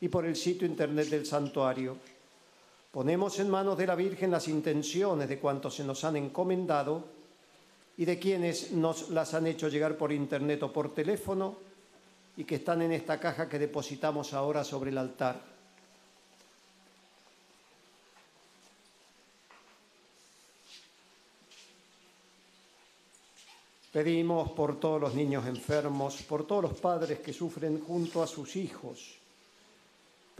y por el sitio internet del santuario. Ponemos en manos de la Virgen las intenciones de cuantos se nos han encomendado y de quienes nos las han hecho llegar por internet o por teléfono y que están en esta caja que depositamos ahora sobre el altar. Pedimos por todos los niños enfermos, por todos los padres que sufren junto a sus hijos.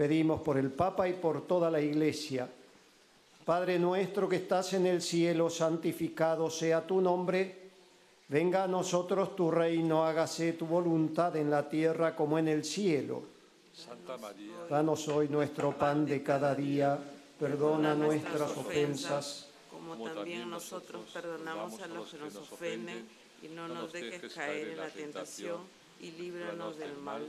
Pedimos por el Papa y por toda la Iglesia. Padre nuestro que estás en el cielo, santificado sea tu nombre. Venga a nosotros tu reino, hágase tu voluntad en la tierra como en el cielo. Santa María, Danos hoy nuestro pan de cada día. Perdona nuestras ofensas. como también nosotros perdonamos a los que nos ofenden, y no nos dejes caer en la tentación, y líbranos del mal.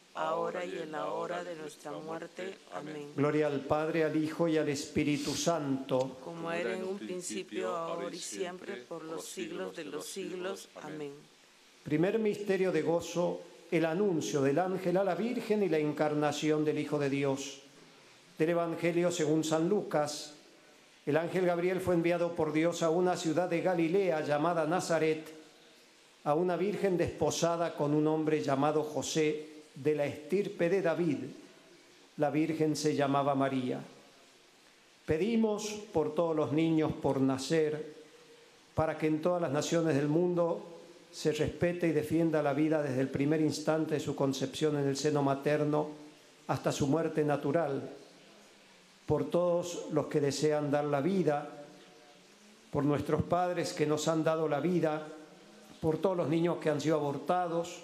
ahora y en la hora de nuestra muerte. Amén. Gloria al Padre, al Hijo y al Espíritu Santo. Como era en un principio, ahora y siempre, por los siglos de los siglos. Amén. Primer misterio de gozo, el anuncio del ángel a la Virgen y la encarnación del Hijo de Dios. Del Evangelio según San Lucas. El ángel Gabriel fue enviado por Dios a una ciudad de Galilea llamada Nazaret, a una virgen desposada con un hombre llamado José, de la estirpe de David. La virgen se llamaba María. Pedimos por todos los niños por nacer, para que en todas las naciones del mundo se respete y defienda la vida desde el primer instante de su concepción en el seno materno hasta su muerte natural, por todos los que desean dar la vida, por nuestros padres que nos han dado la vida, por todos los niños que han sido abortados,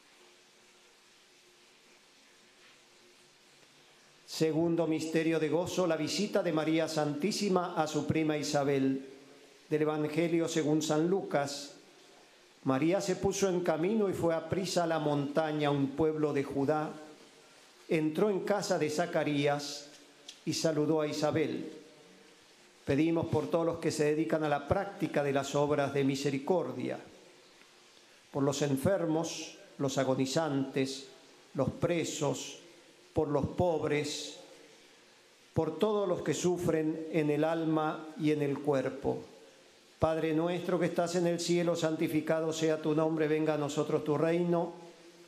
Segundo misterio de gozo, la visita de María Santísima a su prima Isabel. Del Evangelio según San Lucas. María se puso en camino y fue a prisa a la montaña, un pueblo de Judá. Entró en casa de Zacarías y saludó a Isabel. Pedimos por todos los que se dedican a la práctica de las obras de misericordia, por los enfermos, los agonizantes, los presos, por los pobres, por todos los que sufren en el alma y en el cuerpo. Padre nuestro que estás en el cielo, santificado sea tu nombre, venga a nosotros tu reino,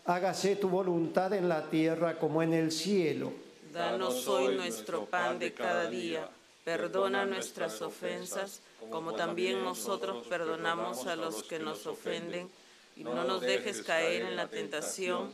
hágase tu voluntad en la tierra como en el cielo. Danos hoy nuestro pan de cada día Perdona nuestras ofensas, como también nosotros perdonamos a los que nos ofenden, y no nos dejes caer en la tentación,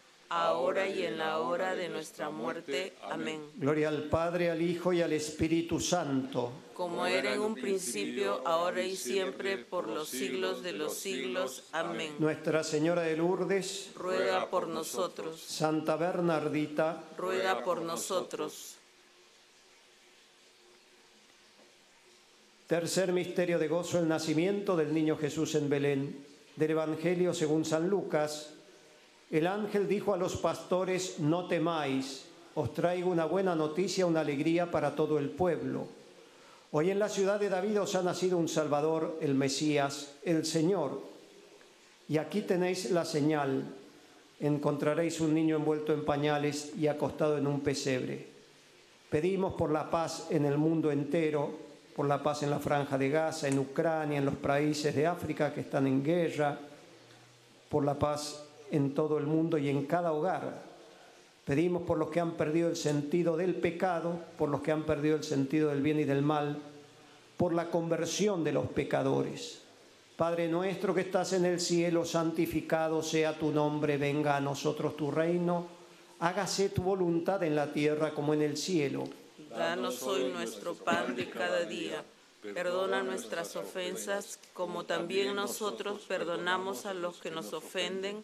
ahora y en la hora de nuestra muerte. Amén. Gloria al Padre, al Hijo y al Espíritu Santo. Como era en un principio, ahora y siempre, por los siglos de los siglos. Amén. Nuestra Señora de Lourdes, ruega por nosotros. Santa Bernardita, ruega por nosotros. Tercer misterio de gozo, el nacimiento del niño Jesús en Belén. Del Evangelio según San Lucas. El ángel dijo a los pastores, no temáis, os traigo una buena noticia, una alegría para todo el pueblo. Hoy en la ciudad de David os ha nacido un Salvador, el Mesías, el Señor. Y aquí tenéis la señal. Encontraréis un niño envuelto en pañales y acostado en un pesebre. Pedimos por la paz en el mundo entero por la paz en la franja de Gaza, en Ucrania, en los países de África que están en guerra, por la paz en todo el mundo y en cada hogar. Pedimos por los que han perdido el sentido del pecado, por los que han perdido el sentido del bien y del mal, por la conversión de los pecadores. Padre nuestro que estás en el cielo, santificado sea tu nombre, venga a nosotros tu reino, hágase tu voluntad en la tierra como en el cielo. Danos hoy nuestro pan de cada día. Perdona nuestras ofensas, como también nosotros perdonamos a los que nos ofenden,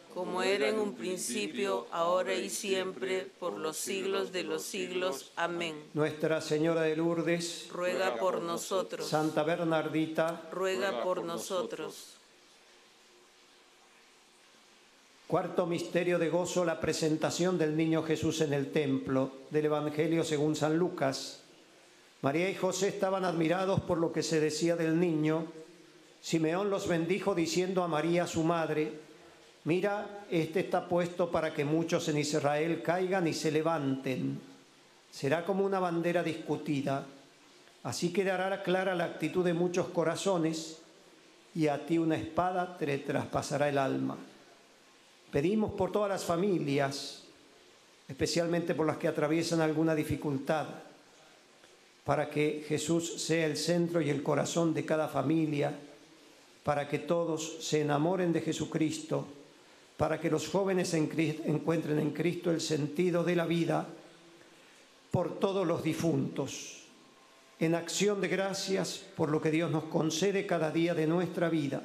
Como era en un principio, ahora y siempre, por los siglos de los siglos. Amén. Nuestra Señora de Lourdes, ruega por nosotros. Santa Bernardita, ruega por nosotros. Cuarto misterio de gozo, la presentación del niño Jesús en el templo del Evangelio según San Lucas. María y José estaban admirados por lo que se decía del niño. Simeón los bendijo diciendo a María su madre, mira, este está puesto para que muchos en Israel caigan y se levanten. Será como una bandera discutida. Así quedará clara la actitud de muchos corazones y a ti una espada te traspasará el alma. Pedimos por todas las familias, especialmente por las que atraviesan alguna dificultad, para que Jesús sea el centro y el corazón de cada familia, para que todos se enamoren de Jesucristo, para que los jóvenes encuentren en Cristo el sentido de la vida, por todos los difuntos, en acción de gracias por lo que Dios nos concede cada día de nuestra vida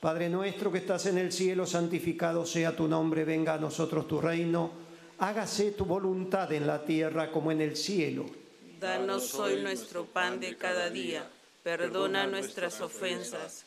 Padre nuestro que estás en el cielo, santificado sea tu nombre, venga a nosotros tu reino, hágase tu voluntad en la tierra como en el cielo. Danos hoy nuestro pan de cada día, perdona nuestras ofensas,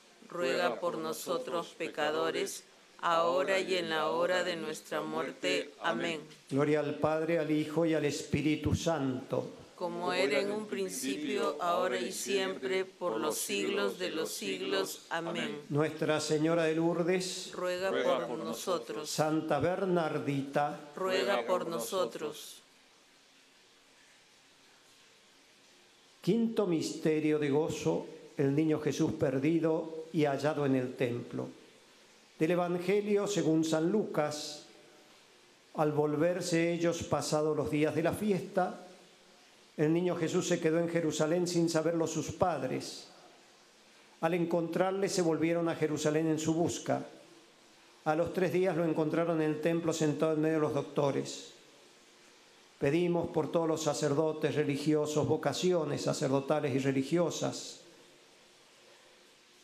ruega por nosotros pecadores, ahora y en la hora de nuestra muerte. Amén. Gloria al Padre, al Hijo y al Espíritu Santo. Como era en un principio, ahora y siempre, por los siglos de los siglos. Amén. Nuestra Señora de Lourdes, ruega por nosotros. Santa Bernardita, ruega por nosotros. Quinto misterio de gozo, el niño Jesús perdido y hallado en el templo. Del Evangelio según San Lucas, al volverse ellos pasados los días de la fiesta, el niño Jesús se quedó en Jerusalén sin saberlo sus padres. Al encontrarle se volvieron a Jerusalén en su busca. A los tres días lo encontraron en el templo sentado en medio de los doctores. Pedimos por todos los sacerdotes religiosos, vocaciones sacerdotales y religiosas.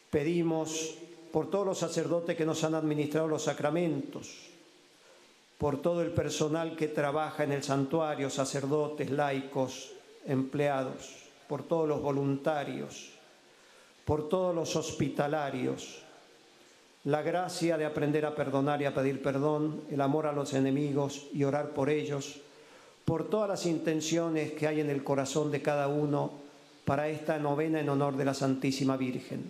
Pedimos por todos los sacerdotes que nos han administrado los sacramentos, por todo el personal que trabaja en el santuario, sacerdotes, laicos, empleados, por todos los voluntarios, por todos los hospitalarios, la gracia de aprender a perdonar y a pedir perdón, el amor a los enemigos y orar por ellos por todas las intenciones que hay en el corazón de cada uno para esta novena en honor de la Santísima Virgen.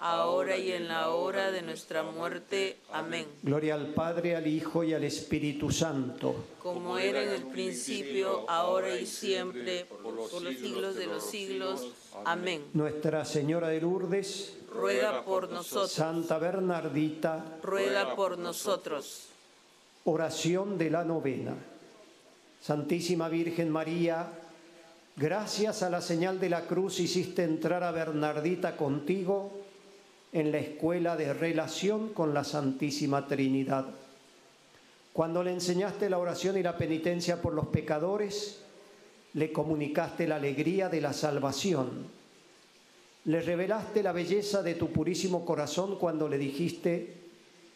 ahora y en la hora de nuestra muerte. Amén. Gloria al Padre, al Hijo y al Espíritu Santo. Como era en el principio, ahora y siempre, por los siglos de los siglos. Amén. Nuestra Señora de Lourdes, ruega por nosotros. Santa Bernardita, ruega por nosotros. Oración de la novena. Santísima Virgen María, Gracias a la señal de la cruz hiciste entrar a Bernardita contigo en la escuela de relación con la Santísima Trinidad. Cuando le enseñaste la oración y la penitencia por los pecadores, le comunicaste la alegría de la salvación. Le revelaste la belleza de tu purísimo corazón cuando le dijiste,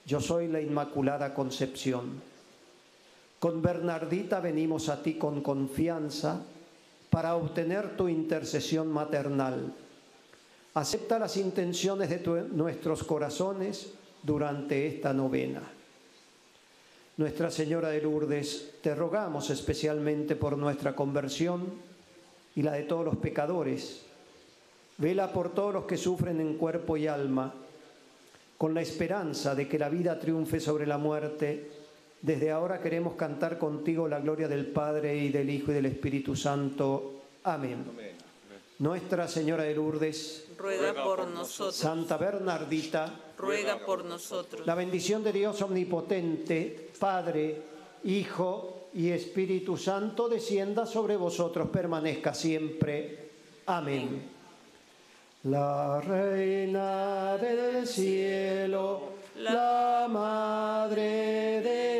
yo soy la Inmaculada Concepción. Con Bernardita venimos a ti con confianza para obtener tu intercesión maternal. Acepta las intenciones de nuestros corazones durante esta novena. Nuestra Señora de Lourdes, te rogamos especialmente por nuestra conversión y la de todos los pecadores. Vela por todos los que sufren en cuerpo y alma, con la esperanza de que la vida triunfe sobre la muerte desde ahora queremos cantar contigo la gloria del Padre y del Hijo y del Espíritu Santo. Amén. Nuestra Señora de Lourdes, ruega por nosotros. Santa Bernardita, ruega por nosotros. La bendición de Dios omnipotente, Padre, Hijo y Espíritu Santo, descienda sobre vosotros, permanezca siempre. Amén. La Reina del Cielo la Madre de